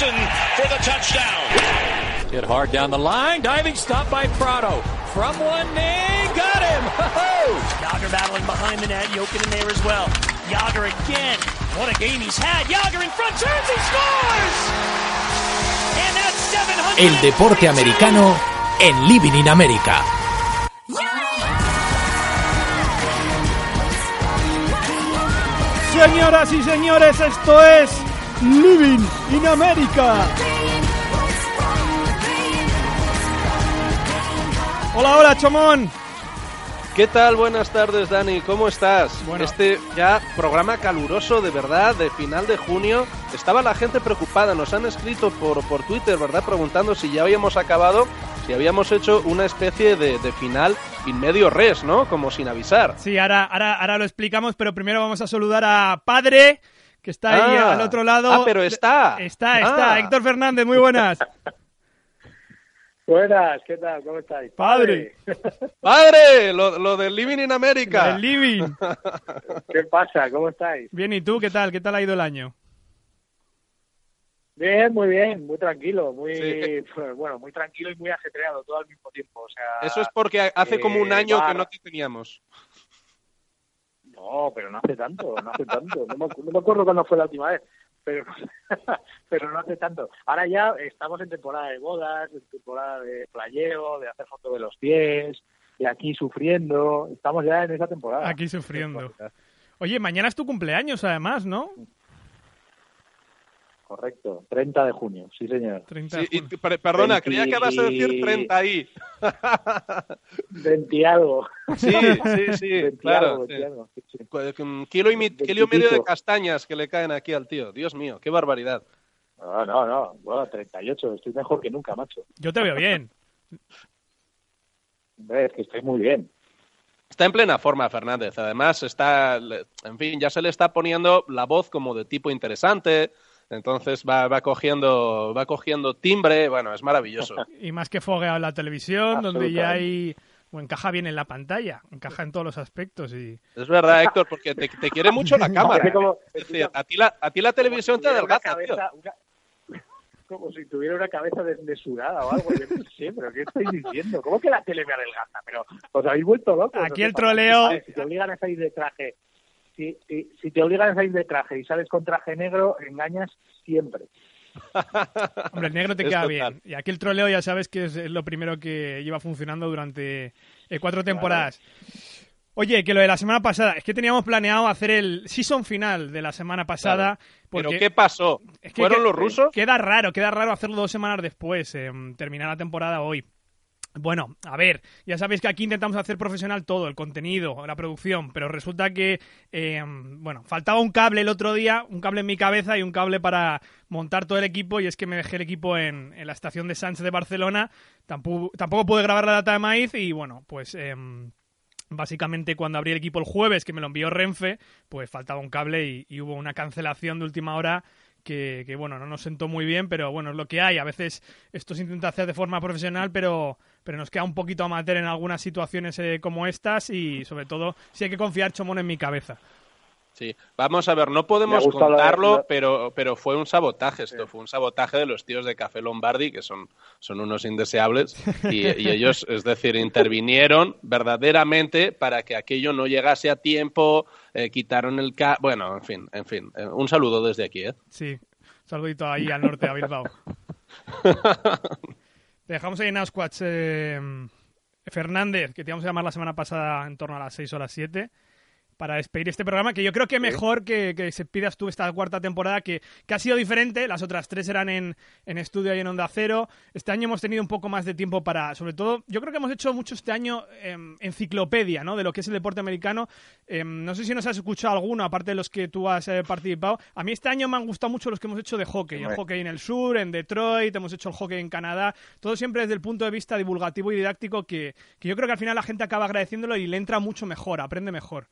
Malik Jackson for the touchdown. Hit hard down the line, diving stop by Prado. From one knee, got him! Yager battling behind the net, Jokin in there as well. Yager again. What a game he's had. Yager in front, turns, he scores! And that's 700. El deporte americano en Living in America. Señoras y señores, esto es Living in America. Hola, hola, Chomón. ¿Qué tal? Buenas tardes, Dani. ¿Cómo estás? Bueno. Este ya programa caluroso de verdad, de final de junio. Estaba la gente preocupada. Nos han escrito por, por Twitter, ¿verdad? Preguntando si ya habíamos acabado, si habíamos hecho una especie de, de final in medio res, ¿no? Como sin avisar. Sí, ahora, ahora, ahora lo explicamos, pero primero vamos a saludar a Padre, que está ahí Ah. al otro lado. Ah, pero está. Está, está. Ah. Héctor Fernández, muy buenas. Buenas, ¿qué tal? ¿Cómo estáis? Padre. ¡Padre! Lo, lo del Living in America. El Living. ¿Qué pasa? ¿Cómo estáis? Bien, ¿y tú qué tal? ¿Qué tal ha ido el año? Bien, muy bien, muy tranquilo, muy Sí. pues, bueno, muy tranquilo y muy ajetreado todo al mismo tiempo. O sea, Eso es porque hace como un eh, año que va. no te teníamos. No, pero no hace tanto, no hace tanto. No me, acu- no me acuerdo cuándo fue la última vez, pero pero no hace tanto. Ahora ya estamos en temporada de bodas, en temporada de playeo, de hacer fotos de los pies, de aquí sufriendo. Estamos ya en esa temporada. Aquí sufriendo. Oye, mañana es tu cumpleaños, además, ¿no? Correcto, 30 de junio, sí señor. 30 Sí, de y junio. t- per- perdona, creía que vas a decir 20. 30 ahí. 20 y algo. Sí, sí, sí, 20 y claro. algo, sí. 20 y algo, sí, sí. Cu- Un kilo y, mi- kilo y medio de castañas que le caen aquí al tío. Dios mío, qué barbaridad. No, no, no. Bueno, 38. Estoy mejor que nunca, macho. Yo te veo bien. Es que estoy muy bien. Está en plena forma Fernández. Además, está, le- en fin, ya se le está poniendo la voz como de tipo interesante. Entonces va, va cogiendo, va cogiendo timbre. Bueno, es maravilloso. Y más que fogueado en la televisión, donde ya hay... O encaja bien en la pantalla, encaja en todos los aspectos y... Es verdad, Héctor, porque te, te quiere mucho la cámara. Como- Es decir, a ti la, a ti la televisión te Como si tuviera adelgaza, tío. cabeza- una- Como si tuviera una cabeza desmesurada o algo. Yo no sé, pero ¿qué estáis diciendo? ¿Cómo que la tele me adelgaza? Pero os habéis vuelto locos. Aquí ¿o el troleo- Si te obligan a salir de traje... Si, si, si te obligan a salir de traje y sales con traje negro, engañas siempre. Hombre, el negro te Es queda total. bien. Y aquí el troleo ya sabes que es lo primero que lleva funcionando durante eh, cuatro temporadas. Oye, que lo de la semana pasada, es que teníamos planeado hacer el season final de la semana pasada. Pero porque ¿qué pasó? es que ¿Fueron que- los rusos? Queda raro, queda raro hacerlo dos semanas después, eh, terminar la temporada hoy. Bueno, a ver, ya sabéis que aquí intentamos hacer profesional todo, el contenido, la producción, pero resulta que, eh, bueno, faltaba un cable el otro día, un cable en mi cabeza y un cable para montar todo el equipo, y es que me dejé el equipo en, en la estación de Sánchez de Barcelona, tampoco, tampoco pude grabar la data de maíz y bueno, pues... em, Básicamente cuando abrí el equipo el jueves, que me lo envió Renfe, pues faltaba un cable y, y hubo una cancelación de última hora que, que, bueno, no nos sentó muy bien, pero bueno, es lo que hay. A veces esto se intenta hacer de forma profesional, pero, pero nos queda un poquito amateur en algunas situaciones eh, como estas y sobre todo si hay que confiar Chomón en mi cabeza. Sí, vamos a ver, no podemos contarlo, lo- pero, pero fue un sabotaje esto, fue un sabotaje de los tíos de Café Lombardi, que son, son unos indeseables, y, y ellos, es decir, intervinieron verdaderamente para que aquello no llegase a tiempo, eh, quitaron el... Ca bueno, en fin, en fin, eh, un saludo desde aquí, ¿eh? Sí, un saludito ahí al norte, a Bilbao. Te dejamos ahí en Asquatch. eh, Fernández, que te íbamos a llamar la semana pasada en torno a las 6 o las 7, para despedir este programa, que yo creo que mejor que, que se pidas tú esta cuarta temporada, que, que ha sido diferente, las otras tres eran en, en estudio y en Onda Cero, este año hemos tenido un poco más de tiempo para, sobre todo, yo creo que hemos hecho mucho este año em, enciclopedia, ¿no?, de lo que es el deporte americano, Em, no sé si nos has escuchado alguno, aparte de los que tú has eh, participado, a mí este año me han gustado mucho los que hemos hecho de hockey, el hockey en el sur, en Detroit, hemos hecho el hockey en Canadá, todo siempre desde el punto de vista divulgativo y didáctico que, que yo creo que al final la gente acaba agradeciéndolo y le entra mucho mejor, aprende mejor.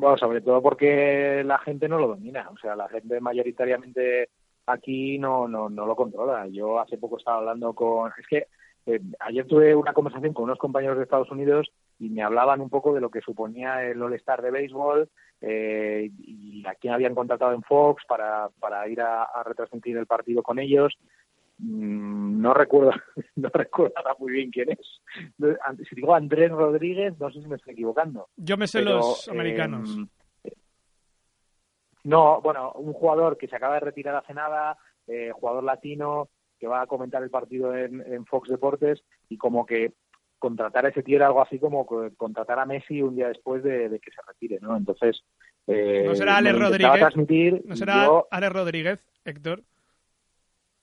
Bueno, sobre todo porque la gente no lo domina. O sea, la gente mayoritariamente aquí no, no, no lo controla. Yo hace poco estaba hablando con... Es que eh, ayer tuve una conversación con unos compañeros de Estados Unidos y me hablaban un poco de lo que suponía el All-Star de béisbol eh, y a quién habían contratado en Fox para, para ir a, a retransmitir el partido con ellos. Mm, no recuerdo, no recuerdo muy bien quién es. Si digo Andrés Rodríguez, no sé si me estoy equivocando. Yo me sé Pero, los americanos. eh, no, bueno, un jugador que se acaba de retirar hace nada, eh, jugador latino, que va a comentar el partido en, en Fox Deportes y como que contratar a ese tío era algo así como co- contratar a Messi un día después de, de que se retire, ¿no? Entonces, eh, ¿No será Alex Rodríguez? ¿No será yo- Alex Rodríguez, Héctor?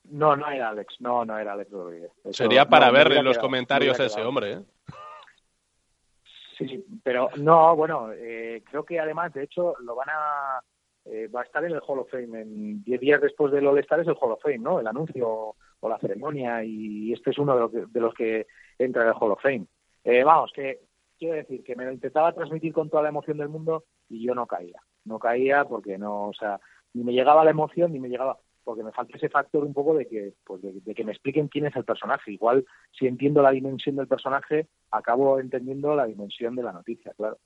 No, no era Alex, no, no era Alex Rodríguez. Eso- Sería no, para me ver en los quedado, comentarios hubiera ese hombre. ¿eh? Sí, pero no, bueno, eh, creo que además, de hecho, lo van a. eh, va a estar en el Hall of Fame. En 10 días después del All-Star es el Hall of Fame, ¿no? El anuncio o la ceremonia, y este es uno de los que, de los que entra en el Hall of Fame. Eh, vamos, que quiero decir que me lo intentaba transmitir con toda la emoción del mundo y yo no caía. No caía porque no, o sea, ni me llegaba la emoción ni me llegaba porque me falta ese factor un poco de que pues de, de que me expliquen quién es el personaje. Igual si entiendo la dimensión del personaje, acabo entendiendo la dimensión de la noticia, claro.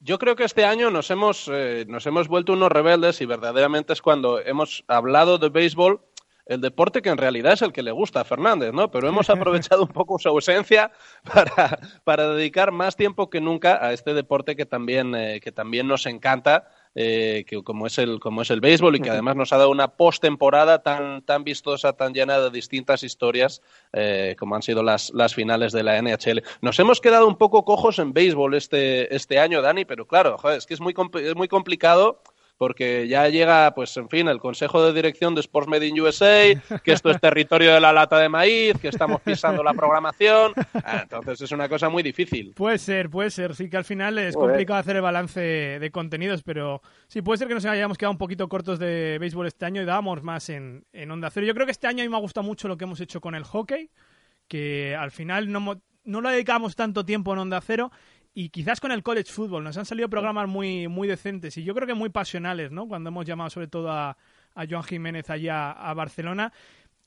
Yo creo que este año nos hemos, eh, nos hemos vuelto unos rebeldes y verdaderamente es cuando hemos hablado de béisbol, el deporte que en realidad es el que le gusta a Fernández, ¿no? Pero hemos aprovechado un poco su ausencia para, para dedicar más tiempo que nunca a este deporte que también, eh, que también nos encanta, eh, que como es el como es el béisbol y que además nos ha dado una postemporada tan tan vistosa, tan llena de distintas historias eh, como han sido las, las finales de la NHL. Nos hemos quedado un poco cojos en béisbol este este año, Dani, pero claro, joder, es que es muy es muy complicado porque ya llega, pues, en fin, el Consejo de Dirección de Sports Made in USA, que esto es territorio de la lata de maíz, que estamos pisando la programación. Ah, entonces es una cosa muy difícil. Puede ser, puede ser. Sí que al final es Joder. complicado hacer el balance de contenidos, pero sí, puede ser que nos hayamos quedado un poquito cortos de béisbol este año y dábamos más en, en Onda Cero. Yo creo que este año a mí me ha gustado mucho lo que hemos hecho con el hockey, que al final no, no lo dedicamos tanto tiempo en Onda Cero y quizás con el college football nos han salido programas muy, muy decentes y yo creo que muy pasionales, ¿no? Cuando hemos llamado sobre todo a, a Joan Jiménez allá a Barcelona.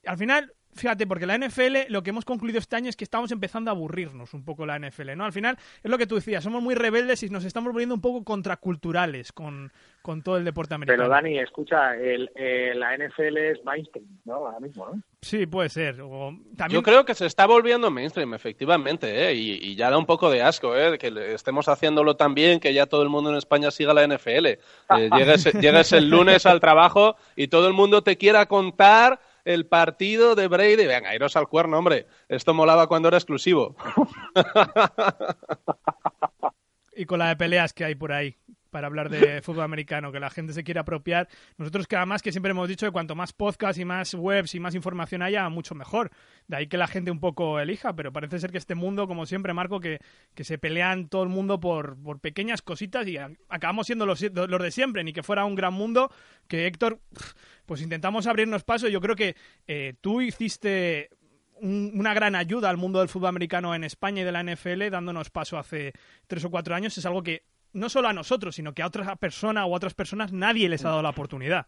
Al final, fíjate, porque la NFL, lo que hemos concluido este año es que estamos empezando a aburrirnos un poco la NFL, ¿no? Al final, es lo que tú decías, somos muy rebeldes y nos estamos volviendo un poco contraculturales con, con todo el deporte americano. Pero Dani, escucha, el, eh, la NFL es mainstream, ¿no? Ahora mismo, ¿no? Sí, puede ser. O también... Yo creo que se está volviendo mainstream, efectivamente, ¿eh? y, y ya da un poco de asco ¿eh? que le- estemos haciéndolo tan bien que ya todo el mundo en España siga la NFL. Eh, llegues, llegues el lunes al trabajo y todo el mundo te quiera contar el partido de Brady. Venga, iros al cuerno, hombre. Esto molaba cuando era exclusivo. y con la de peleas que hay por ahí para hablar de fútbol americano, que la gente se quiere apropiar. Nosotros que además que siempre hemos dicho que cuanto más podcast y más webs y más información haya, mucho mejor. De ahí que la gente un poco elija, pero parece ser que este mundo, como siempre, Marco, que, que se pelean todo el mundo por, por pequeñas cositas y acabamos siendo los, los de siempre, ni que fuera un gran mundo, que Héctor, pues intentamos abrirnos paso. Yo creo que eh, tú hiciste un- una gran ayuda al mundo del fútbol americano en España y de la NFL, dándonos paso hace tres o cuatro años. Es algo que no solo a nosotros, sino que a otra persona o a otras personas nadie les ha dado la oportunidad.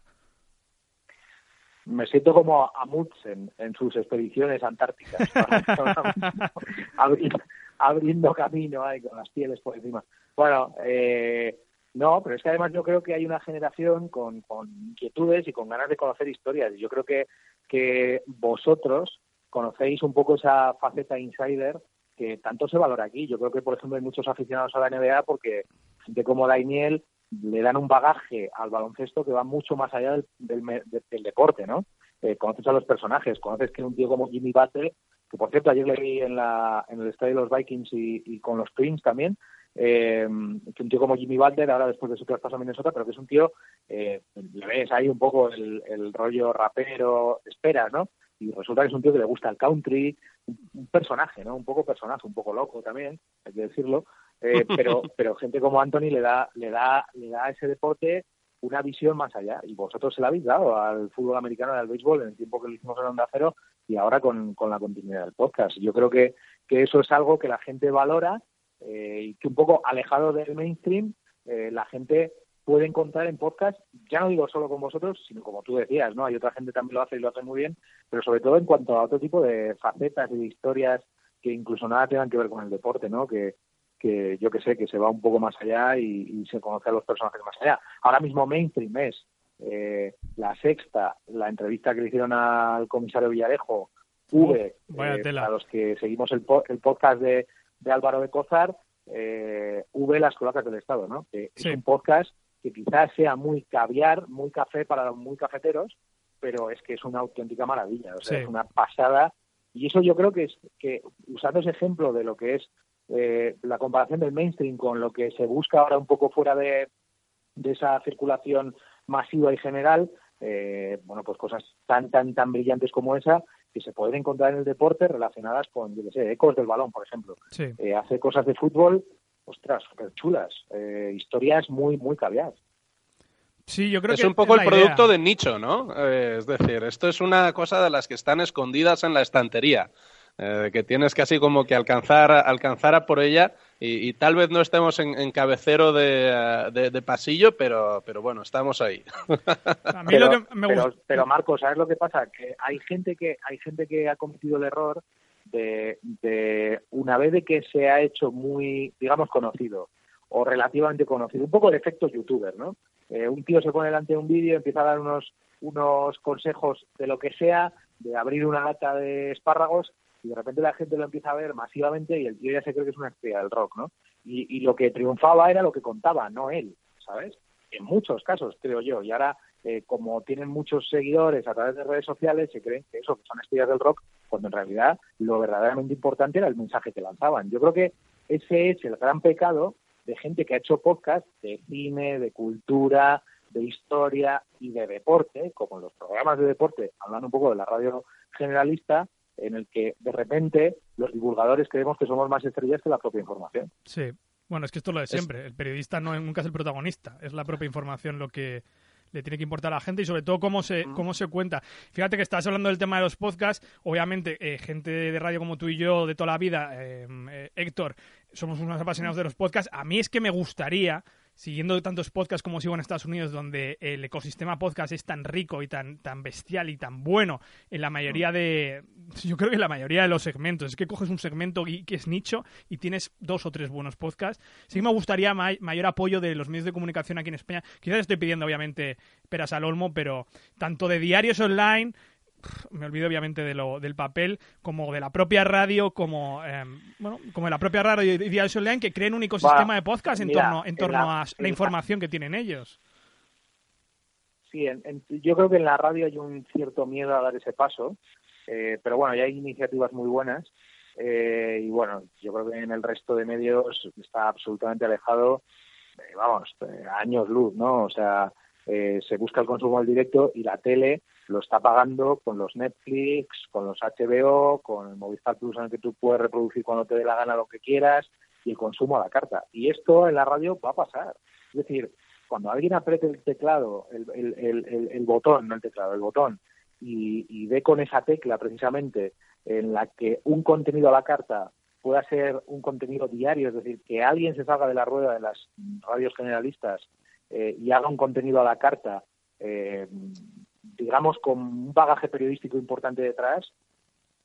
Me siento como Amundsen en sus expediciones antárticas, abriendo, camino ahí con las pieles por encima. Bueno, eh, no, pero es que además yo creo que hay una generación con, con inquietudes y con ganas de conocer historias. Yo creo que, que vosotros conocéis un poco esa faceta insider que tanto se valora aquí. Yo creo que, por ejemplo, hay muchos aficionados a la NBA porque gente como Daimiel le dan un bagaje al baloncesto que va mucho más allá del, del, de- del deporte, ¿no? Eh, conoces a los personajes, conoces que un tío como Jimmy Butler, que por cierto ayer le vi en, la, en el estadio de los Vikings y, y con los Twins también, eh, que un tío como Jimmy Butler, ahora después de su traspaso a Minnesota, pero que es un tío, eh, le ves ahí un poco el, el rollo rapero, esperas, ¿no? Y resulta que es un tío que le gusta el country, un, un personaje, ¿no? Un poco personaje, un poco loco también, hay que decirlo, eh, pero, pero gente como Anthony le da, le da, le da a ese deporte una visión más allá. Y vosotros se la habéis dado al fútbol americano y al béisbol en el tiempo que lo hicimos en Onda Cero y ahora con, con la continuidad del podcast. Yo creo que, que eso es algo que la gente valora eh, y que un poco alejado del mainstream, eh, la gente puede encontrar en podcast, ya no digo solo con vosotros, sino como tú decías, ¿no? Hay otra gente también lo hace y lo hace muy bien, pero sobre todo en cuanto a otro tipo de facetas y de historias que incluso nada tengan que ver con el deporte, ¿no? Que, que yo que sé, que se va un poco más allá y, se conoce a los personajes más allá. Ahora mismo mainstream es eh, la sexta, la entrevista que le hicieron al comisario Villarejo, V, eh, a los que seguimos el, el podcast de, de, Álvaro de Cozar, eh, V, las colocas del Estado, ¿no? Que es un podcast que quizás sea muy caviar, muy café para los muy cafeteros, pero es que es una auténtica maravilla, o sea, es una pasada. Y eso yo creo que es que, usando ese ejemplo de lo que es eh, la comparación del mainstream con lo que se busca ahora un poco fuera de, de esa circulación masiva y general, eh, bueno, pues cosas tan, tan, tan brillantes como esa que se pueden encontrar en el deporte relacionadas con, yo qué sé, ecos del balón, por ejemplo. Eh, hace cosas de fútbol, ostras, súper chulas, eh, historias muy, muy caviar. Sí, yo creo es que un poco el producto de nicho, ¿no? es decir, esto es una cosa de las que están escondidas en la estantería. Eh, que tienes casi como que alcanzar, alcanzar a por ella y, tal vez no estemos en, cabecero de, de, pasillo, pero, pero bueno, estamos ahí. pero, Marco, ¿sabes lo que pasa? Que hay gente que, hay gente que ha cometido el error de, de una vez de que se ha hecho muy, digamos, conocido o relativamente conocido, un poco el efecto youtuber, ¿no? Eh, un tío se pone delante de un vídeo, empieza a dar unos, unos consejos de lo que sea, de abrir una lata de espárragos y de repente la gente lo empieza a ver masivamente y el tío ya se cree que es una estrella del rock, ¿no? Y, lo que triunfaba era lo que contaba, no él, ¿sabes? En muchos casos, creo yo. Y ahora, eh, como tienen muchos seguidores a través de redes sociales, se creen que eso, que son estrellas del rock, cuando en realidad lo verdaderamente importante era el mensaje que lanzaban. Yo creo que ese es el gran pecado de gente que ha hecho podcast de cine, de cultura, de historia y de deporte, como los programas de deporte, hablando un poco de la radio generalista, en el que de repente los divulgadores creemos que somos más estrellas que la propia información. Sí, bueno, es que esto es lo de siempre. El periodista no nunca es el protagonista, es la propia información lo que le tiene que importar a la gente y sobre todo cómo se, cómo se cuenta. Fíjate que estás hablando del tema de los podcasts, obviamente eh, gente de radio como tú y yo de toda la vida, eh, eh, Héctor, somos unos apasionados de los podcasts. A mí es que me gustaría siguiendo tantos podcasts como sigo en Estados Unidos, donde el ecosistema podcast es tan rico y tan, tan bestial y tan bueno en la mayoría de, yo creo que en la mayoría de los segmentos, es que coges un segmento que es nicho y tienes dos o tres buenos podcasts. Sí me gustaría mayor apoyo de los medios de comunicación aquí en España. Quizás estoy pidiendo, obviamente, peras al olmo, pero tanto de diarios online me olvido obviamente de lo, del papel, como de la propia radio, como em, bueno, como de la propia radio y Diarios Online, que creen un ecosistema de podcast en torno, en torno a la información que tienen ellos. Sí, yo creo que en la radio hay un cierto miedo a dar ese paso, eh, pero bueno, ya hay iniciativas muy buenas. Eh, y bueno, yo creo que en el resto de medios está absolutamente alejado, eh, vamos, años luz, ¿no? O sea, se busca el consumo al directo y la tele lo está pagando con los Netflix, con los HBO, con el Movistar Plus en el que tú puedes reproducir cuando te dé la gana lo que quieras y el consumo a la carta. Y esto en la radio va a pasar. Es decir, cuando alguien apriete el teclado, el, botón, no el teclado, el botón, y, y ve con esa tecla precisamente en la que un contenido a la carta pueda ser un contenido diario, es decir, que alguien se salga de la rueda de las radios generalistas eh, y haga un contenido a la carta eh, digamos, con un bagaje periodístico importante detrás,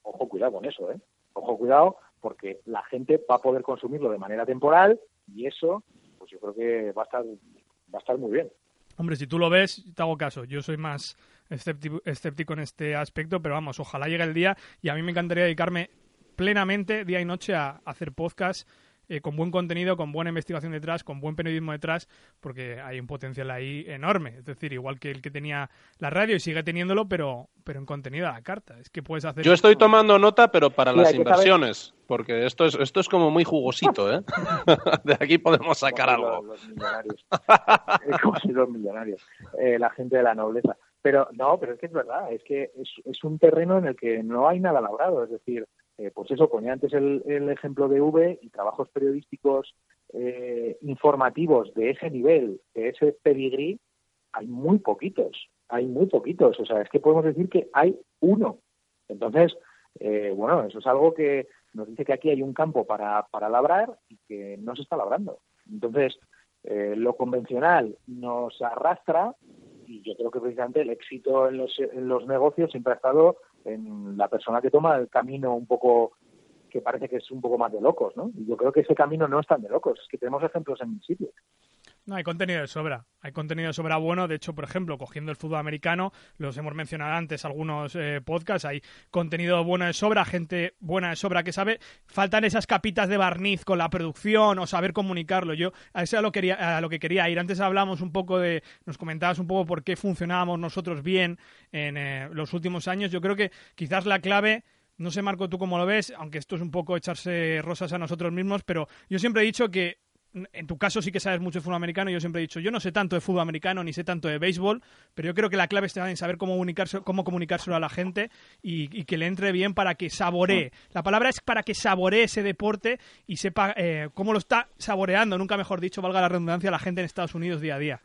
ojo, cuidado con eso, ¿eh? Ojo, cuidado, porque la gente va a poder consumirlo de manera temporal y eso, pues yo creo que va a estar, va a estar muy bien. Hombre, si tú lo ves, te hago caso. Yo soy más escéptico, en este aspecto, pero vamos, ojalá llegue el día y a mí me encantaría dedicarme plenamente día y noche a hacer podcast eh, con buen contenido, con buena investigación detrás, con buen periodismo detrás, porque hay un potencial ahí enorme. Es decir, igual que el que tenía la radio y sigue teniéndolo, pero, pero en contenido a la carta. Es que puedes hacer. Yo estoy tomando nota, pero para las inversiones, porque esto es, esto es como muy jugosito, ¿eh? de aquí podemos sacar algo. Los, millonarios. como si los millonarios. Eh, la gente de la nobleza. Pero no, pero es que es verdad, es que es, es un terreno en el que no hay nada labrado. Es decir, eh, pues eso, ponía antes el, ejemplo de V y trabajos periodísticos eh, informativos de ese nivel, de ese pedigrí, hay muy poquitos, hay muy poquitos. O sea, es que podemos decir que hay uno. Entonces, eh, bueno, eso es algo que nos dice que aquí hay un campo para, labrar y que no se está labrando. Entonces, lo convencional nos arrastra y yo creo que precisamente el éxito en los, en los negocios siempre ha estado en la persona que toma el camino un poco que parece que es un poco más de locos, ¿no? Y yo creo que ese camino no es tan de locos, es que tenemos ejemplos en el sitio. No, hay contenido de sobra. Hay contenido de sobra bueno. De hecho, por ejemplo, cogiendo el fútbol americano, los hemos mencionado antes algunos eh, podcasts, hay contenido bueno de sobra, gente buena de sobra que sabe. Faltan esas capitas de barniz con la producción o saber comunicarlo. Yo a eso es a lo, quería, lo que quería ir. Antes hablamos un poco de, nos comentabas un poco por qué funcionábamos nosotros bien en eh, los últimos años. Yo creo que quizás la clave no sé, Marco, tú cómo lo ves, aunque esto es un poco echarse rosas a nosotros mismos, pero yo siempre he dicho que en tu caso sí que sabes mucho de fútbol americano. Yo siempre he dicho, yo no sé tanto de fútbol americano ni sé tanto de béisbol, pero yo creo que la clave está en saber cómo, comunicarse, cómo comunicárselo a la gente y, que le entre bien para que saboree. La palabra es para que saboree ese deporte y sepa eh, cómo lo está saboreando, nunca mejor dicho, valga la redundancia, la gente en Estados Unidos día a día.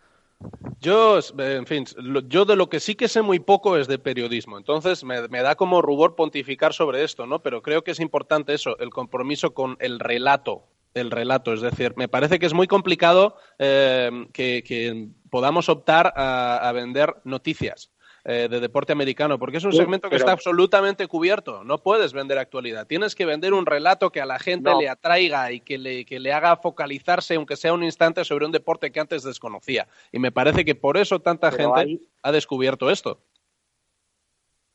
Yo, en fin, yo de lo que sí que sé muy poco es de periodismo, entonces me, me, da como rubor pontificar sobre esto, ¿no? Pero creo que es importante eso, el compromiso con el relato, el relato. Es decir, me parece que es muy complicado eh, que, podamos optar a, vender noticias. Eh, de deporte americano, porque es un segmento que está absolutamente cubierto. No puedes vender actualidad. Tienes que vender un relato que a la gente le atraiga y que le, que le haga focalizarse, aunque sea un instante, sobre un deporte que antes desconocía. Y me parece que por eso tanta gente ha descubierto esto.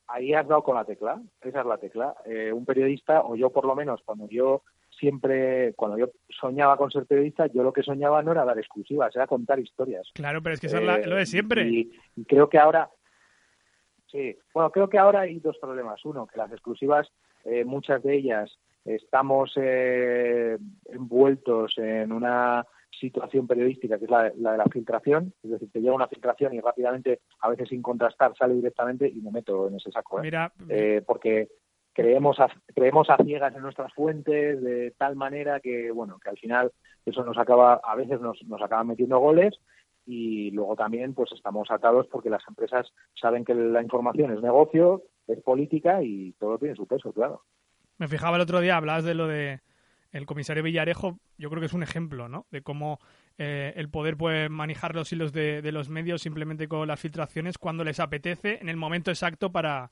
Ahí has dado con la tecla. Esa es la tecla. Eh, un periodista, o yo por lo menos, cuando yo siempre, cuando yo soñaba con ser periodista, yo lo que soñaba no era dar exclusivas, era contar historias. Claro, pero es que eso es lo de siempre. Y, creo que ahora, sí, bueno, creo que ahora hay dos problemas. Uno, que las exclusivas, eh, muchas de ellas estamos eh, envueltos en una situación periodística que es la, de la filtración, es decir, te llega una filtración y rápidamente, a veces sin contrastar, sale directamente y me meto en ese saco. ¿eh? Mira, eh, porque creemos a, creemos a ciegas en nuestras fuentes de tal manera que bueno que al final eso nos acaba a veces nos, nos acaba metiendo goles y luego también pues estamos atados porque las empresas saben que la información es negocio es política y todo tiene su peso claro. Me fijaba el otro día hablabas de lo de el comisario Villarejo yo creo que es un ejemplo no de cómo eh, el poder puede manejar los hilos de, de los medios simplemente con las filtraciones cuando les apetece en el momento exacto para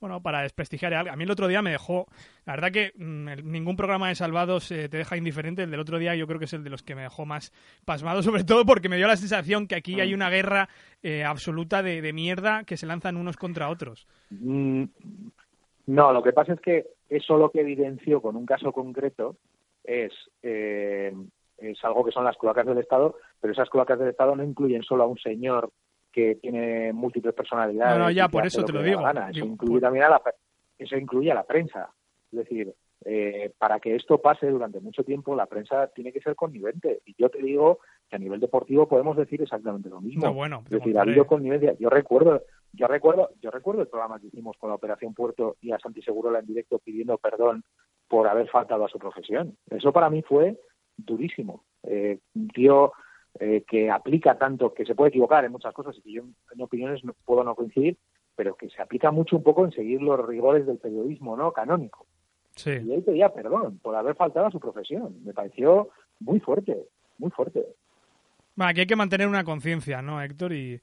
bueno, para desprestigiar a A mí el otro día me dejó, la verdad que mm, ningún programa de Salvados eh, te deja indiferente. El del otro día yo creo que es el de los que me dejó más pasmado, sobre todo porque me dio la sensación que aquí hay mm. una guerra eh, absoluta de, mierda que se lanzan unos contra otros. Mm, no, lo que pasa es que eso lo que evidenció con un caso concreto es, eh, es algo que son las cloacas del Estado, pero esas cloacas del Estado no incluyen solo a un señor que tiene múltiples personalidades. No, ya, por eso te lo digo. Eso incluye también a la, eso incluye a la prensa. Es decir, eh, para que esto pase durante mucho tiempo, la prensa tiene que ser connivente. Y yo te digo que a nivel deportivo podemos decir exactamente lo mismo. bueno, es decir, ha habido connivencia. Yo recuerdo, yo recuerdo, yo recuerdo el programa que hicimos con la Operación Puerto y a Santi Segurola en directo pidiendo perdón por haber faltado a su profesión. Eso para mí fue durísimo. Eh, un tío eh, que aplica tanto, que se puede equivocar en muchas cosas y que yo en opiniones no, puedo no coincidir, pero que se aplica mucho un poco en seguir los rigores del periodismo no canónico. Sí. Y él pedía perdón por haber faltado a su profesión. Me pareció muy fuerte, muy fuerte. Bueno, aquí hay que mantener una conciencia, ¿no, Héctor? Y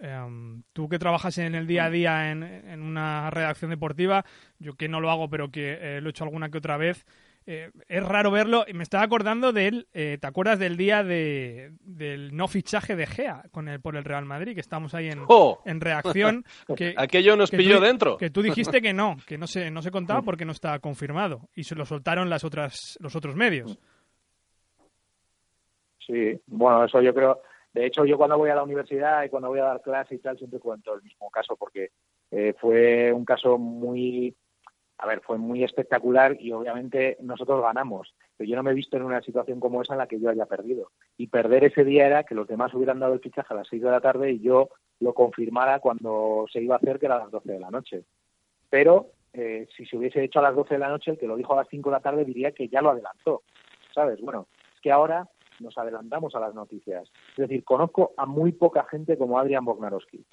em, tú que trabajas en el día a día en, en, una redacción deportiva, yo que no lo hago, pero que eh, lo he hecho alguna que otra vez, eh, es raro verlo. Y me estaba acordando de él, eh, ¿te acuerdas del día de, del no fichaje de Gea con el, por el Real Madrid? Que estamos ahí en, ¡Oh! en reacción. Que, Aquello nos pilló dentro. Que tú dijiste que no, que no se, no se contaba porque no estaba confirmado. Y se lo soltaron las otras, los otros medios. Sí, bueno, eso yo creo. De hecho, yo cuando voy a la universidad y cuando voy a dar clase y tal, siempre cuento el mismo caso porque eh, fue un caso muy a ver, fue muy espectacular y obviamente nosotros ganamos, pero yo no me he visto en una situación como esa en la que yo haya perdido. Y perder ese día era que los demás hubieran dado el fichaje a las 6 de la tarde y yo lo confirmara cuando se iba a hacer, que era a las 12 de la noche. Pero eh, si se hubiese hecho a las 12 de la noche, el que lo dijo a las 5 de la tarde diría que ya lo adelantó. ¿Sabes? Bueno, es que ahora nos adelantamos a las noticias. Es decir, conozco a muy poca gente como Adrian Bognarowski.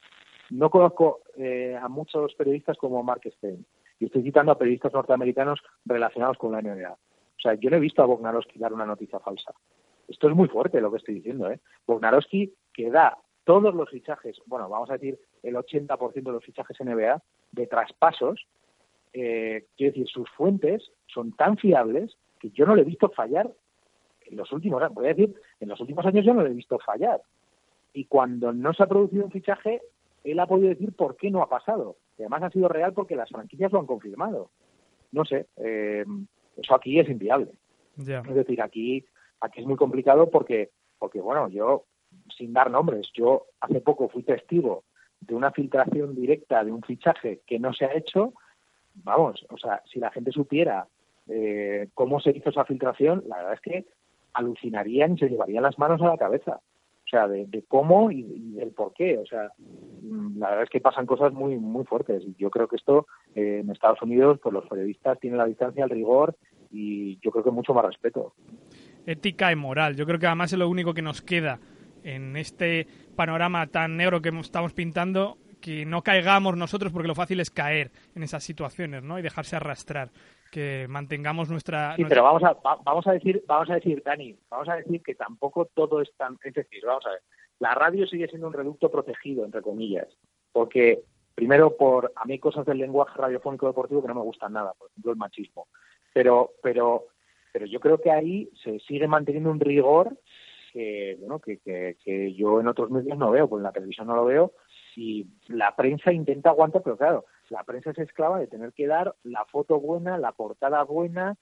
No conozco eh, a muchos periodistas como Mark Stein y estoy citando a periodistas norteamericanos relacionados con la NBA. O sea, yo no he visto a Bognarowski dar una noticia falsa. Esto es muy fuerte lo que estoy diciendo, ¿eh? Bognarowski que da todos los fichajes, bueno, vamos a decir el 80% de los fichajes NBA de traspasos, eh, quiero decir, sus fuentes son tan fiables que yo no le he visto fallar en los últimos años. Voy a decir, en los últimos años yo no le he visto fallar. Y cuando no se ha producido un fichaje, él ha podido decir por qué no ha pasado. Y además ha sido real porque las franquicias lo han confirmado. No sé, eh, eso aquí es inviable. Es decir, aquí, aquí es muy complicado porque, porque, bueno, yo, sin dar nombres, yo hace poco fui testigo de una filtración directa de un fichaje que no se ha hecho. Vamos, o sea, si la gente supiera eh, cómo se hizo esa filtración, la verdad es que alucinarían y se llevarían las manos a la cabeza. De, cómo y, del por qué. O sea, la verdad es que pasan cosas muy muy fuertes. Y yo creo que esto eh, en Estados Unidos, pues los periodistas tienen la distancia, el rigor y yo creo que mucho más respeto. Ética y moral. Yo creo que además es lo único que nos queda en este panorama tan negro que estamos pintando que no caigamos nosotros porque lo fácil es caer en esas situaciones, ¿no? Y dejarse arrastrar que mantengamos nuestra. Sí, pero vamos a, vamos a decir, vamos a decir, Dani, vamos a decir que tampoco todo es tan. Es decir, vamos a ver, la radio sigue siendo un reducto protegido, entre comillas, porque primero por a mí cosas del lenguaje radiofónico deportivo que no me gustan nada, por ejemplo el machismo, pero, pero, pero yo creo que ahí se sigue manteniendo un rigor que, bueno, que, que, que yo en otros medios no veo, pues en la televisión no lo veo y la prensa intenta aguantar, pero claro, la prensa es esclava de tener que dar la foto buena, la portada buena,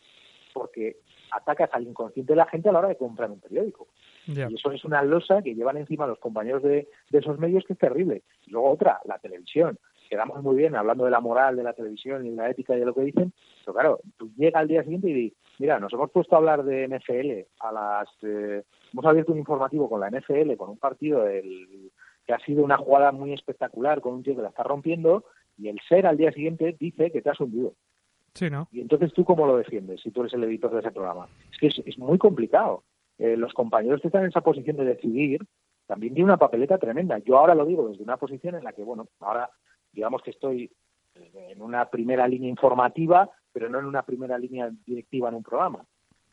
porque atacas al inconsciente de la gente a la hora de comprar un periódico. Y eso es una losa que llevan encima los compañeros de, esos medios que es terrible. Y luego otra, la televisión. Quedamos muy bien hablando de la moral de la televisión y de la ética y de lo que dicen, pero claro, tú llegas al día siguiente y dices, mira, nos hemos puesto a hablar de NFL a las... Eh, hemos abierto un informativo con la NFL, con un partido del que ha sido una jugada muy espectacular con un tío que la está rompiendo y el ser al día siguiente dice que te has hundido. Sí, ¿no? Y entonces tú cómo lo defiendes si tú eres el editor de ese programa. Es que es, muy complicado. Eh, los compañeros que están en esa posición de decidir también tienen una papeleta tremenda. Yo ahora lo digo desde una posición en la que, bueno, ahora digamos que estoy en una primera línea informativa, pero no en una primera línea directiva en un programa.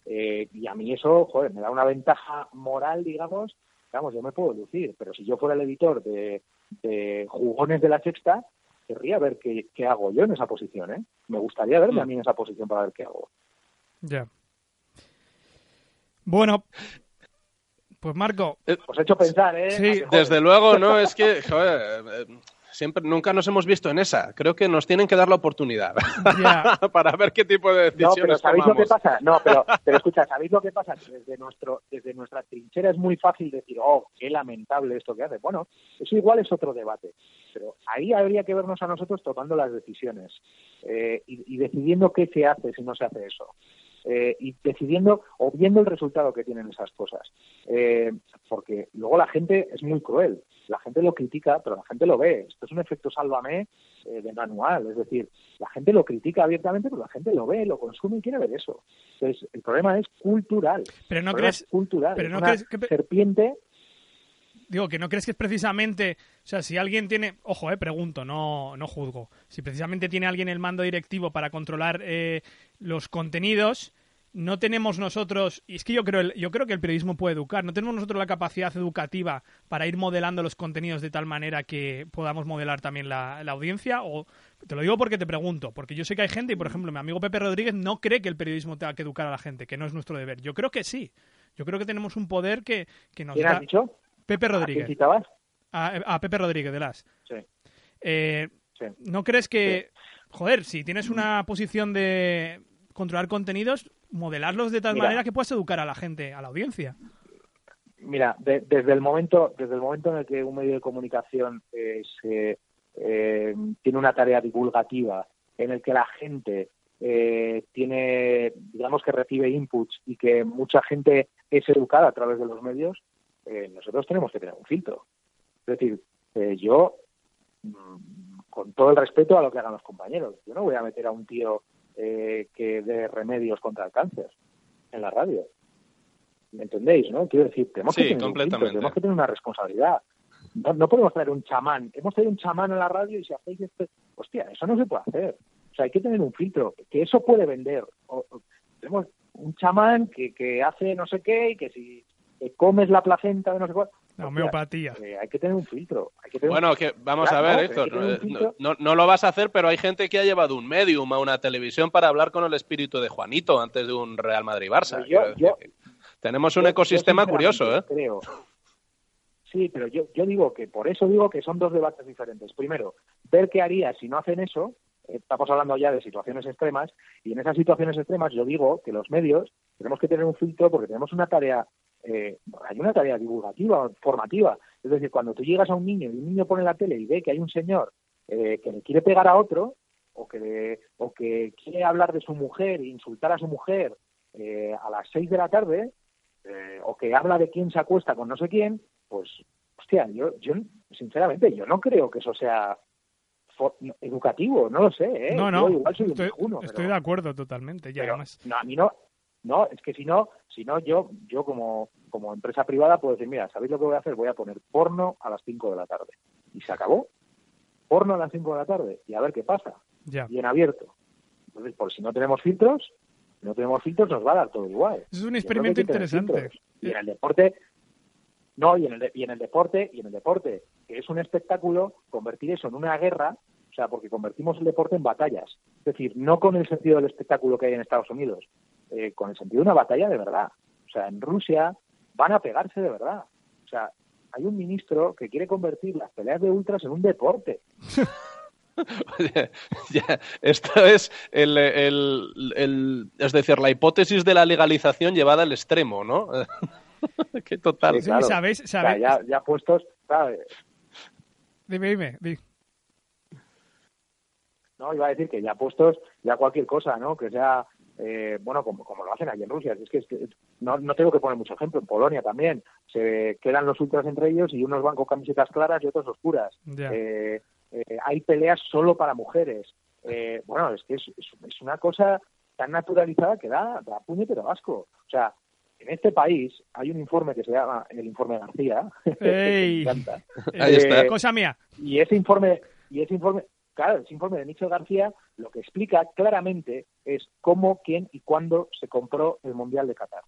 Eh, y a mí eso, joder, me da una ventaja moral, digamos, Vamos, yo me puedo lucir, pero si yo fuera el editor de, jugones de la sexta, querría ver qué, hago yo en esa posición, ¿eh? Me gustaría verme a mí en esa posición para ver qué hago. Ya. Bueno, pues Marco. Os he hecho pensar, ¿eh? Sí, desde luego, ¿no? Es que, joder, siempre nunca nos hemos visto en esa. Creo que nos tienen que dar la oportunidad para ver qué tipo de decisiones No, pero ¿sabéis lo que pasa? No, pero, pero escucha, ¿sabéis lo que pasa? Desde, nuestro, desde nuestra trinchera es muy fácil decir, oh, qué lamentable esto que hace. Bueno, eso igual es otro debate. Pero ahí habría que vernos a nosotros tomando las decisiones eh, y, y decidiendo qué se hace si no se hace eso. Eh, y decidiendo o viendo el resultado que tienen esas cosas. Eh, porque luego la gente es muy cruel. La gente lo critica, pero la gente lo ve. Esto es un efecto sálvame eh, de manual. Es decir, la gente lo critica abiertamente, pero la gente lo ve, lo consume y quiere ver eso. Entonces, el problema es cultural. Pero no crees. cultural. Pero no crees que. Serpiente digo que no crees que es precisamente, o sea, si alguien tiene, ojo, eh, pregunto, no, no juzgo, si precisamente tiene alguien el mando directivo para controlar eh, los contenidos, no tenemos nosotros, y es que yo creo, yo creo que el periodismo puede educar, no tenemos nosotros la capacidad educativa para ir modelando los contenidos de tal manera que podamos modelar también la, la audiencia, o te lo digo porque te pregunto, porque yo sé que hay gente, y por ejemplo mi amigo Pepe Rodríguez no cree que el periodismo tenga que educar a la gente, que no es nuestro deber. Yo creo que sí. Yo creo que tenemos un poder que, que nos da... dicho? Pepe Rodríguez. ¿A, a, Pepe Rodríguez de las. Eh, sí. ¿No crees que, joder, si tienes una posición de controlar contenidos, modelarlos de tal manera que puedas educar a la gente, a la audiencia? Mira, desde el momento desde el momento en el que un medio de comunicación eh, eh, tiene una tarea divulgativa, en el que la gente tiene, digamos que recibe inputs y que mucha gente es educada a través de los medios, eh, nosotros tenemos que tener un filtro. Es decir, eh, yo, mm, con todo el respeto a lo que hagan los compañeros, yo no voy a meter a un tío eh, que dé remedios contra el cáncer en la radio. ¿Me entendéis? no? Quiero decir, tenemos, que, tener un filtro, tenemos que tener una responsabilidad. No, podemos tener un chamán. Hemos tenido un chamán en la radio y si hacéis esto... Hostia, eso no se puede hacer. O sea, hay que tener un filtro, que eso puede vender. tenemos un chamán que, que hace no sé qué y que si comes la placenta de no sé cuál. La homeopatía. Eh, hay que tener un filtro. Hay que tener Bueno, un... que vamos Claro, a ver, no, Héctor, un no, no- no lo vas a hacer, pero hay gente que ha llevado un medium a una televisión para hablar con el espíritu de Juanito antes de un Real Madrid-Barça. Yo- yo- Tenemos un Yo- ecosistema yo curioso, ¿eh? Creo. Sí, pero yo, yo digo que por eso digo que son dos debates diferentes. Primero, ver qué haría si no hacen eso. Estamos hablando ya de situaciones extremas y en esas situaciones extremas yo digo que los medios tenemos que tener un filtro porque tenemos una tarea, eh, hay una tarea divulgativa, formativa. Es decir, cuando tú llegas a un niño y un niño pone la tele y ve que hay un señor eh, que le quiere pegar a otro o que, le- o que quiere hablar de su mujer e insultar a su mujer eh, a las seis de la tarde, eh, o que habla de quién se acuesta con no sé quién, pues, hostia, yo, yo sinceramente, yo no creo que eso sea educativo, no lo sé, ¿eh? No, Yo no, igual soy un estoy, viejuno, estoy pero- de acuerdo totalmente. Y pero, además, no, a mí no, no, es que si no, si no yo, yo como, como empresa privada puedo decir, mira, ¿sabéis lo que voy a hacer? Voy a poner porno a las 5 de la tarde. Y se acabó. Porno a las 5 de la tarde. Y a ver qué pasa. ya. Y en abierto. Entonces, por si no tenemos filtros, si no tenemos filtros nos va a dar todo igual. Es un experimento interesante. Y en el deporte, no, y en el, de- y en el deporte, y en el deporte, que es un espectáculo, convertir eso en una guerra, o sea, porque convertimos el deporte en batallas. Es decir, no con el sentido del espectáculo que hay en Estados Unidos, eh, con el sentido de una batalla de verdad. O sea, en Rusia van a pegarse de verdad. O sea, hay un ministro que quiere convertir las peleas de ultras en un deporte. Oye, ya, esto es el, el- el- es decir, la hipótesis de la legalización llevada al extremo, ¿no? Qué total. Sí, Sí, claro. sabéis, O sea, sabéis. ya, ya puestos, ¿sabes? Dime, dime, di. No, iba a decir que ya puestos, ya cualquier cosa, ¿no? Que sea, eh, bueno, como, como lo hacen allí en Rusia. Es que, es que no, no tengo que poner mucho ejemplo. En Polonia también. Se quedan los ultras entre ellos y unos van con camisetas claras y otros oscuras. Eh, eh, hay peleas solo para mujeres. Eh, bueno, es que es, es, una cosa tan naturalizada que da, da puñetero asco. O sea, en este país hay un informe que se llama el informe García. que me Ey. encanta. Ahí está. Eh, Cosa mía. y ese informe, y ese informe, claro, ese informe de Michel García lo que explica claramente es cómo, quién y cuándo se compró el Mundial de Qatar.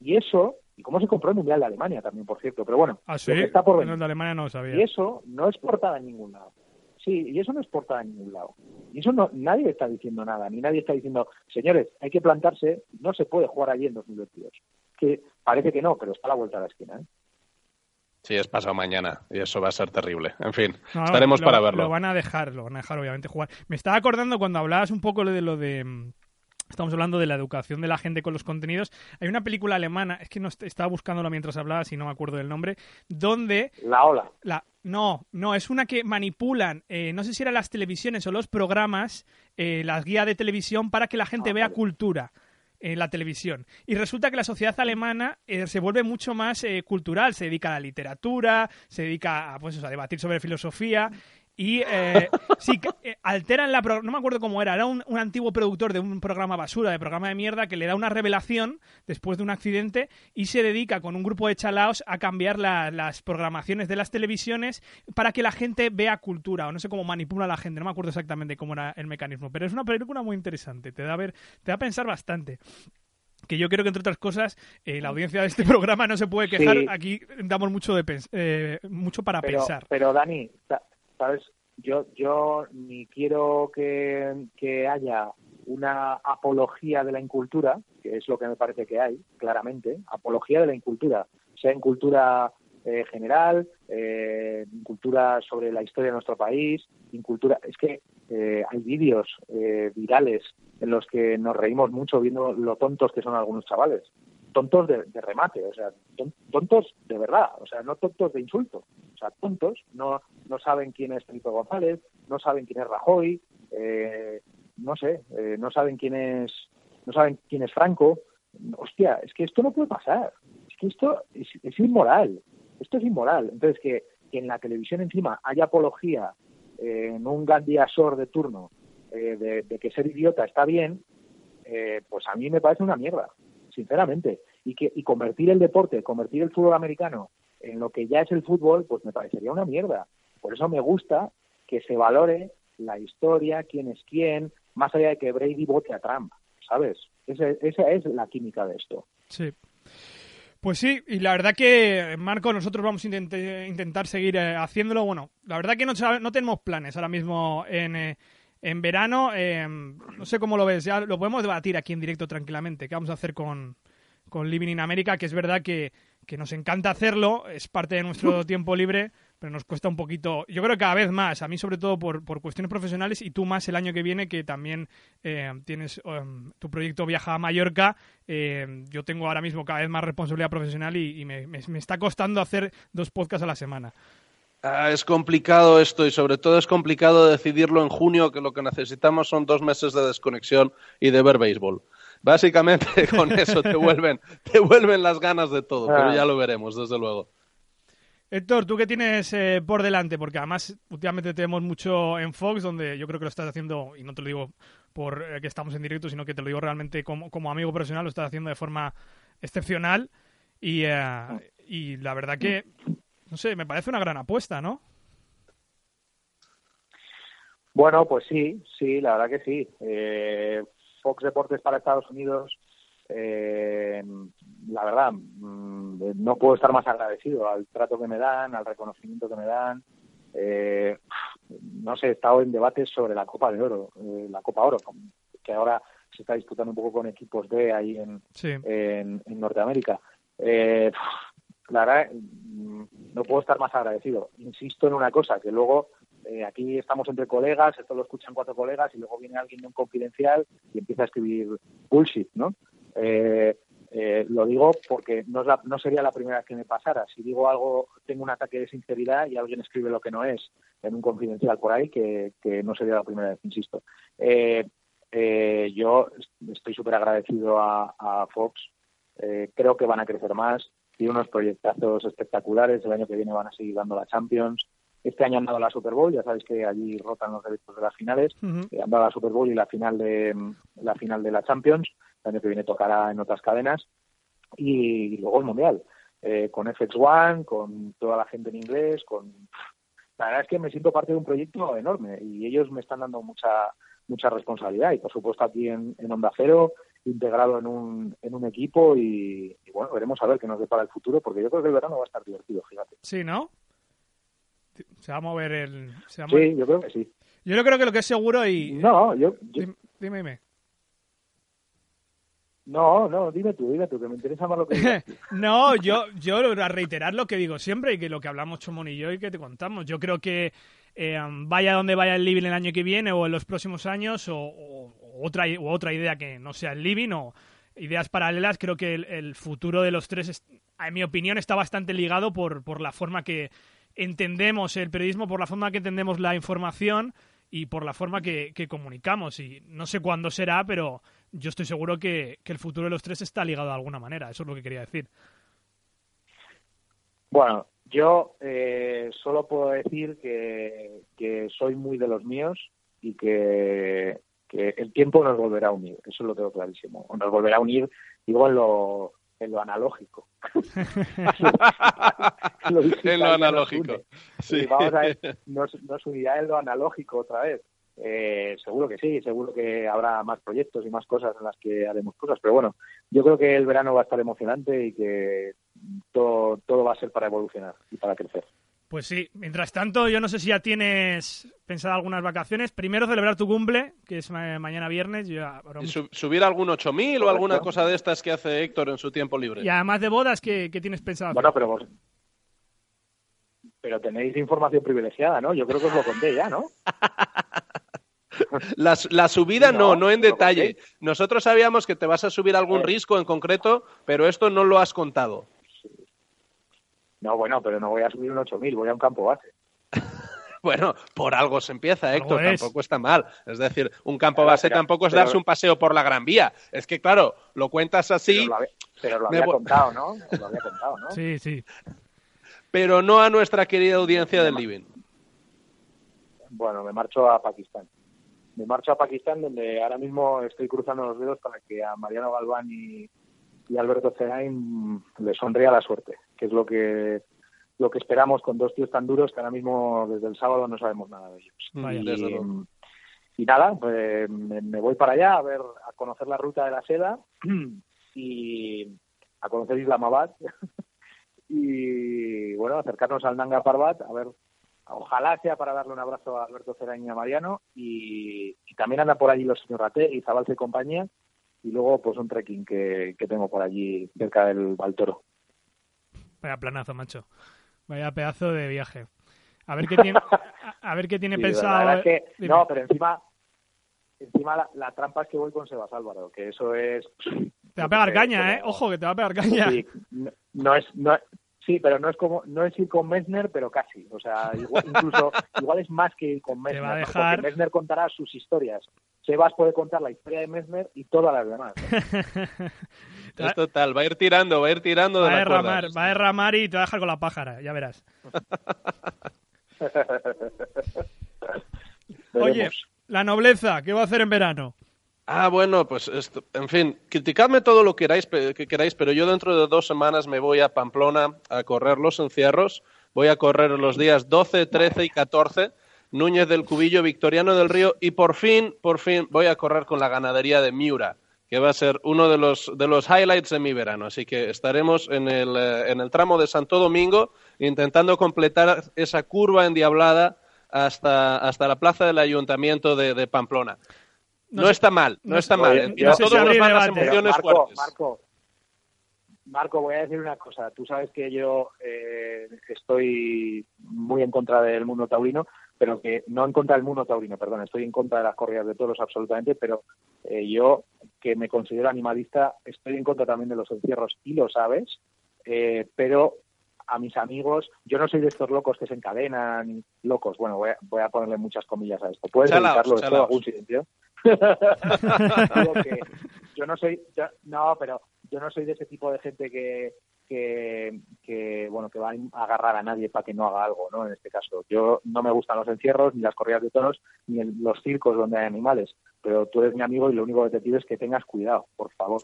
Y eso, y cómo se compró el Mundial de Alemania también, por cierto, pero bueno, Ah, sí. está por En venir. el de Alemania no lo Y sabía. eso no es portada en ningún lado. Sí, y eso no es portada en ningún lado. Y eso no, nadie está diciendo nada, ni nadie está diciendo, señores, hay que plantarse, no se puede jugar allí en 2022. Que parece que no, pero está a la vuelta de la esquina. ¿eh? Sí, es pasado mañana y eso va a ser terrible. En fin, No, estaremos lo- para verlo. Lo van a dejar, lo van a dejar obviamente jugar. Me estaba acordando cuando hablabas un poco de lo de... mm, Estamos hablando de la educación de la gente con los contenidos. Hay una película alemana, es que no est- estaba buscándolo mientras hablabas y no me acuerdo del nombre, donde La ola. la no, no, es una que manipulan, eh, no sé si eran las televisiones o los programas, eh, las guías de televisión para que la gente Ah, vea vale. cultura en la televisión. Y resulta que la sociedad alemana eh, se vuelve mucho más eh, cultural, se dedica a la literatura, se dedica a, pues, a debatir sobre filosofía. Y eh, sí, eh, alteran la... pro- No me acuerdo cómo era. Era un, un antiguo productor de un programa basura, de programa de mierda, que le da una revelación después de un accidente y se dedica con un grupo de chalaos a cambiar la- las programaciones de las televisiones para que la gente vea cultura. O no sé cómo manipula a la gente. No me acuerdo exactamente cómo era el mecanismo. Pero es una película muy interesante. Te da a, ver, te da a pensar bastante que yo creo que entre otras cosas eh, la audiencia de este programa no se puede quejar Sí. aquí damos mucho de pens- eh, mucho para pero, pensar Pero Dani, sabes, yo yo ni quiero que, que haya una apología de la incultura, que es lo que me parece que hay, claramente, apología de la incultura, sea en cultura eh, general, eh, cultura sobre la historia de nuestro país, cultura, es que eh, hay vídeos eh, virales en los que nos reímos mucho viendo lo tontos que son algunos chavales, tontos de, remate, o sea, ton- tontos de verdad, o sea, no tontos de insulto, o sea, tontos, no, no saben quién es Felipe González, no saben quién es Rajoy, eh, no sé, eh, no saben quién es, no saben quién es Franco. Hostia, es que esto no puede pasar, es que esto es, inmoral, esto es inmoral. Entonces, que, en la televisión encima haya apología eh, en un Gandiasor de turno eh, de, de que ser idiota está bien, pues a mí me parece una mierda, sinceramente. Y, que, y convertir el deporte, convertir el fútbol americano en lo que ya es el fútbol, pues me parecería una mierda. Por eso me gusta que se valore la historia, quién es quién, más allá de que Brady vote a Trump, ¿sabes? Esa, esa es la química de esto. Sí. Pues sí, y la verdad que, Marco, nosotros vamos a intentar seguir eh, haciéndolo. Bueno, la verdad que no, no tenemos planes ahora mismo en, eh, en verano. Em, no sé cómo lo ves, ya lo podemos debatir aquí en directo tranquilamente. ¿Qué vamos a hacer con, con Living in America? Que es verdad que, que nos encanta hacerlo, es parte de nuestro tiempo libre pero nos cuesta un poquito, yo creo que cada vez más, a mí sobre todo por, por cuestiones profesionales y tú más el año que viene que también eh, tienes em, tu proyecto Viaja a Mallorca, eh, yo tengo ahora mismo cada vez más responsabilidad profesional y, me, me, está costando hacer dos podcasts a la semana. Ah, es complicado esto y sobre todo es complicado decidirlo en junio, que lo que necesitamos son dos meses de desconexión y de ver béisbol. Básicamente con eso te vuelven, te vuelven las ganas de todo, pero ah. ya lo veremos, desde luego. Héctor, ¿tú qué tienes eh, por delante? Porque además últimamente tenemos mucho en Fox, donde yo creo que lo estás haciendo, y no te lo digo por eh, que estamos en directo, sino que te lo digo realmente como, como amigo profesional, lo estás haciendo de forma excepcional. Y, eh, y la verdad que, no sé, me parece una gran apuesta, ¿no? Bueno, pues sí, sí, la verdad que sí. Fox Deportes para Estados Unidos eh, la verdad, mm, no puedo estar más agradecido al trato que me dan, al reconocimiento que me dan. Eh, no sé, he estado en debates sobre la Copa de Oro, eh, la Copa Oro, que ahora se está disputando un poco con equipos B ahí en, en, Norteamérica. Eh, la verdad, mm, no puedo estar más agradecido. Insisto en una cosa, que luego eh, aquí estamos entre colegas, esto lo escuchan cuatro colegas y luego viene alguien de un confidencial y empieza a escribir bullshit, ¿no? Eh, eh, lo digo porque no, no, sería la primera vez que me pasara. Si digo algo, tengo un ataque de sinceridad y alguien escribe lo que no es en un confidencial por ahí, que, no sería la primera vez, insisto. Eh, yo estoy súper agradecido a, Fox. creo que van a crecer más. Tiene unos proyectazos espectaculares. El año que viene van a seguir dando la Champions. Este año han dado la Super Bowl, ya sabéis que allí rotan los derechos de las finales. han dado la Super Bowl y la final de la final de la Champions el año que viene tocará en otras cadenas, y, luego el Mundial, eh, con FX1, con toda la gente en inglés, con... La verdad es que me siento parte de un proyecto enorme y ellos me están dando mucha mucha responsabilidad y por supuesto aquí en, Onda Cero integrado en un, en un equipo y, bueno, veremos a ver qué nos depara el futuro porque yo creo que el verano va a estar divertido, fíjate. Sí, ¿no? Se va a mover el... Sí, yo creo que sí. Yo no creo que lo que es seguro y... No, yo... Dime, dime. No, no, dime tú, dime tú, que me interesa más lo que digas No, yo, yo a reiterar lo que digo siempre y que lo que hablamos Chomón y yo y que te contamos. Yo creo que eh, vaya donde vaya el living el año que viene o en los próximos años o, otra, otra idea que no sea el living o ideas paralelas, creo que el, futuro de los tres, en mi opinión, está bastante ligado por, por la forma que entendemos el periodismo, por la forma que entendemos la información y por la forma que, que comunicamos. Y no sé cuándo será, pero yo estoy seguro que, el futuro de los tres está ligado de alguna manera. Eso es lo que quería decir. Bueno, yo eh, solo puedo decir que, soy muy de los míos y que, el tiempo nos volverá a unir. Eso lo tengo clarísimo. Nos volverá a unir, digo, en lo, en lo analógico. en lo analógico. Sí. vamos a ver, nos, nos unirá en lo analógico otra vez. Eh, seguro que sí, seguro que habrá más proyectos y más cosas en las que haremos cosas, pero bueno, yo creo que el verano va a estar emocionante y que todo, todo va a ser para evolucionar y para crecer. Pues sí, mientras tanto, yo no sé si ya tienes pensado algunas vacaciones. Primero celebrar tu cumple, que es mañana viernes. ¿Subir algún 8000 o alguna cosa de estas que hace Héctor en su tiempo libre? Y además de bodas, ¿qué, tienes pensado? Bueno, pero vos, pero tenéis información privilegiada, ¿no? Yo creo que os lo conté ya, ¿no? La, la subida no, no, en detalle. Nosotros sabíamos que te vas a subir algún risco en concreto, pero esto no lo has contado. No, bueno, pero no voy a subir un 8000, voy a un campo base. bueno, por algo se empieza, Héctor, tampoco está mal. Es decir, un campo base tampoco es darse un paseo por la Gran Vía. Es que, claro, lo cuentas así. Pero lo había, contado, ¿no? Lo había contado, ¿no? Sí, sí. Pero no a nuestra querida audiencia del Living. Bueno, me marcho a Pakistán me marcho a Pakistán, donde ahora mismo estoy cruzando los dedos para que a Mariano Galván y, Alberto Cegain le sonría la suerte, que es lo que lo que esperamos con dos tíos tan duros que ahora mismo desde el sábado no sabemos nada de ellos. y, nada, pues me, voy para allá a ver, a conocer la ruta de la seda y, a conocer Islamabad y bueno, acercarnos al Nanga Parbat, a ver, ojalá sea para darle un abrazo a Alberto Ceraña Mariano y, y también anda por allí los señor Rate y Zabalce y compañía y luego pues un trekking que, que tengo por allí cerca del Baltoro. Vaya planazo, macho. Vaya pedazo de viaje. A ver qué tiene, a, ver qué tiene Sí, pensado. es que, Dime. no, pero encima encima la, la trampa es que voy con Sebas Álvaro, que eso es Te va a pegar caña, ¿eh? Ojo, que te va a pegar caña. Sí, no, no es no, sí, pero no es como no es ir con Messner, pero casi, o sea, igual, incluso igual es más que ir con Messner, va a dejar- porque Messner contará sus historias. Sebas puede contar la historia de Messner y todas las demás. ¿no? Es total, va a ir tirando, va a ir tirando Va de a cuerda. derramar, va a derramar y te va a dejar con la pájara, ya verás. Oye, la nobleza, ¿qué va a hacer en verano? Ah, bueno, pues esto, en fin, criticadme todo lo que queráis, que queráis, pero yo dentro de dos semanas me voy a Pamplona a correr los encierros. Voy a correr los días 12, 13 y 14, Núñez del Cubillo, Victoriano del Río y por fin, por fin voy a correr con la ganadería de Miura, que va a ser uno de los, de los highlights de mi verano. Así que estaremos en el, eh, en el tramo de Santo Domingo intentando completar esa curva endiablada hasta, hasta la plaza del Ayuntamiento de, de Pamplona. No No, sé- está mal, no, no está sé- mal. Oye, todos nos van las emociones Marco, fuertes. Marco, Marco, voy a decir una cosa. Tú sabes que yo eh, estoy muy en contra del mundo taurino, pero que no en contra del mundo taurino, perdón, estoy en contra de las corridas de toros absolutamente, pero eh, yo, que me considero animalista, estoy en contra también de los encierros y lo sabes, eh, pero a mis amigos, yo no soy de estos locos que se encadenan, locos, bueno, voy a, voy a ponerle muchas comillas a esto. ¿Puedes dedicarlo esto a algún silencio? Yo no soy, yo- no, pero yo no soy de ese tipo de gente que, que, que, bueno, que va a agarrar a nadie para que no haga algo, ¿no? En este caso, yo no me gustan los encierros, ni las corridas de toros, ni el- los circos donde hay animales, pero tú eres mi amigo y lo único que te pido es que tengas cuidado, por favor.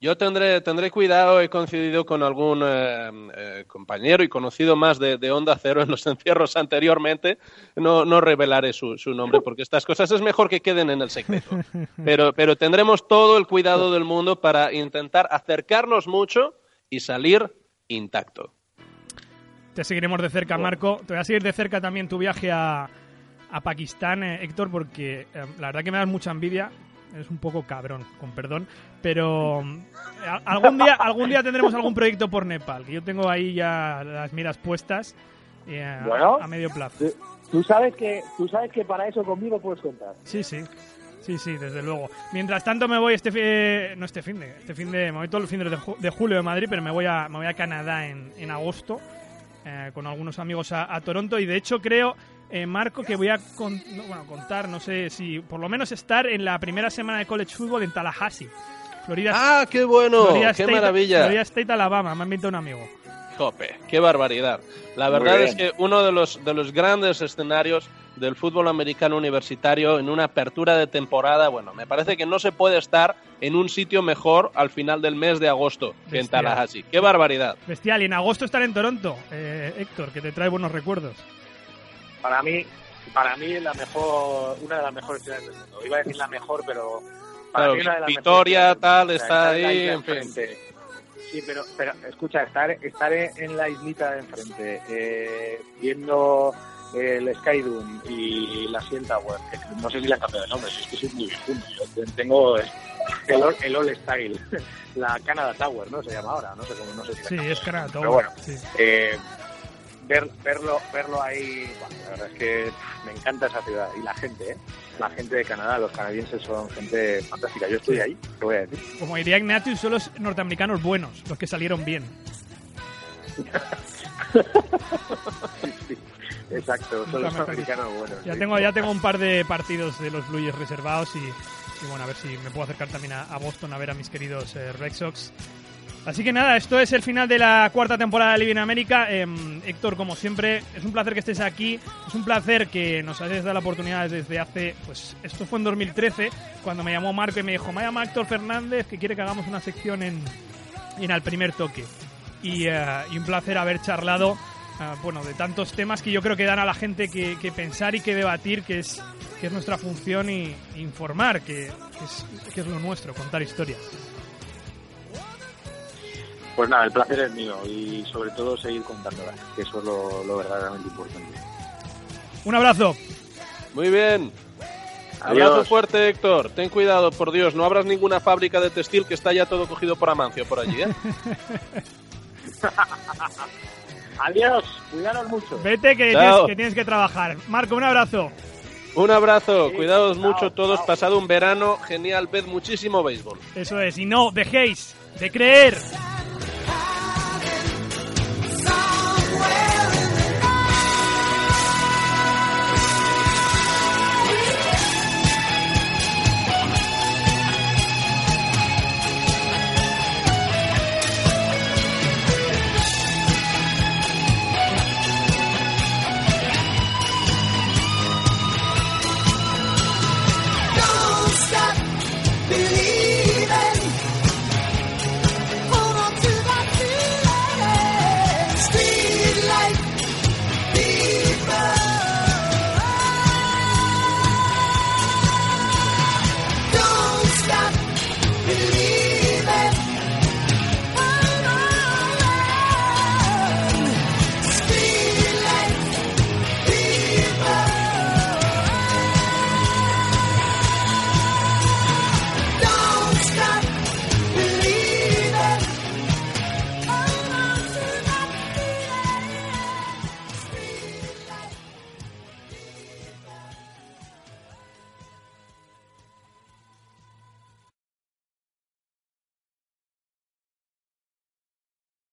Yo tendré, tendré cuidado, he coincidido con algún eh, eh, compañero y conocido más de, de Onda Cero en los encierros anteriormente. No, no revelaré su, su nombre porque estas cosas es mejor que queden en el secreto. Pero, pero tendremos todo el cuidado del mundo para intentar acercarnos mucho y salir intacto. Te seguiremos de cerca, Marco. Te voy a seguir de cerca también tu viaje a, a Pakistán, eh, Héctor, porque eh, la verdad que me das mucha envidia. Eres un poco cabrón, con perdón. Pero a- algún día, algún día tendremos algún proyecto por Nepal, que yo tengo ahí ya las miras puestas eh, a- Bueno. a medio plazo. Tú sabes que tú sabes que para eso conmigo puedes contar. Sí, sí. Sí, sí, desde luego. Mientras tanto me voy este fin no este fin de, este fin de, me voy todos los fines de, de julio de Madrid, pero me voy a, me voy a Canadá en, en agosto eh, con algunos amigos a, a Toronto y de hecho creo, eh, Marco, que voy a con- no, bueno, contar, no sé si por lo menos estar en la primera semana de college football en Tallahassee, Florida, ¡Ah, qué bueno! Florida ¡Qué State, maravilla! Florida State, Alabama, me ha invitado un amigo. Jope, qué barbaridad. La verdad es que uno de los, de los grandes escenarios del fútbol americano universitario en una apertura de temporada, bueno, me parece que no se puede estar en un sitio mejor al final del mes de agosto que en Bestial. Tallahassee. ¡Qué barbaridad! Bestial, y en agosto estar en Toronto, eh, Héctor, que te trae buenos recuerdos. Para mí, para mí la mejor, una de las mejores ciudades del mundo. Iba a decir la mejor, pero para Claro, mí una de las Vitoria, mejores tal, está la ahí, en fin. Sí, pero, pero escucha, estar, estar en la islita de enfrente, eh, viendo el Sky Dune y la Siel Tower, que no sé si la han cambiado de nombre, es que soy muy. Yo tengo el, el All Style, la Canada Tower, ¿no? Se llama ahora, no sé cómo, no sé si Sí, es Canadá. Pero bueno, sí. eh, ver, verlo, verlo ahí, bueno, la verdad es que me encanta esa ciudad y la gente, ¿eh? la gente de Canadá, los canadienses son gente fantástica. Yo estoy ahí, te voy a decir. Como diría Ignatius, son los norteamericanos buenos, los que salieron bien. Exacto, son los americanos buenos. Ya sí. tengo, ya tengo un par de partidos de los Blues reservados y, y bueno, a ver si me puedo acercar también a, a Boston a ver a mis queridos eh, Red Sox. Así que nada, esto es el final de la cuarta temporada de Living América. Em, Héctor, como siempre, es un placer que estés aquí. Es un placer que nos hayas dado la oportunidad desde hace, pues esto fue en 2013, cuando me llamó Marco y me dijo, me llama Héctor Fernández que quiere que hagamos una sección en, en Al Primer Toque. Y, eh, y un placer haber charlado, eh, bueno, de tantos temas que yo creo que dan a la gente que, que pensar y que debatir, que es, que es nuestra función y informar, que, que es, que es lo nuestro, contar historias. Pues nada, el placer es mío y sobre todo seguir contándola, que eso es lo, lo verdaderamente importante. Un abrazo. Muy bien. Adiós. Abrazo fuerte, Héctor. Ten cuidado, por Dios. No abras ninguna fábrica de textil que está ya todo cogido por Amancio por allí, ¿eh? Adiós, cuidaros mucho. Vete que tienes, que tienes que trabajar. Marco, un abrazo. Un abrazo. Sí, Cuidados chao, mucho todos. chao. Pasado un verano genial. Ved muchísimo béisbol. Eso es. Y no dejéis de creer.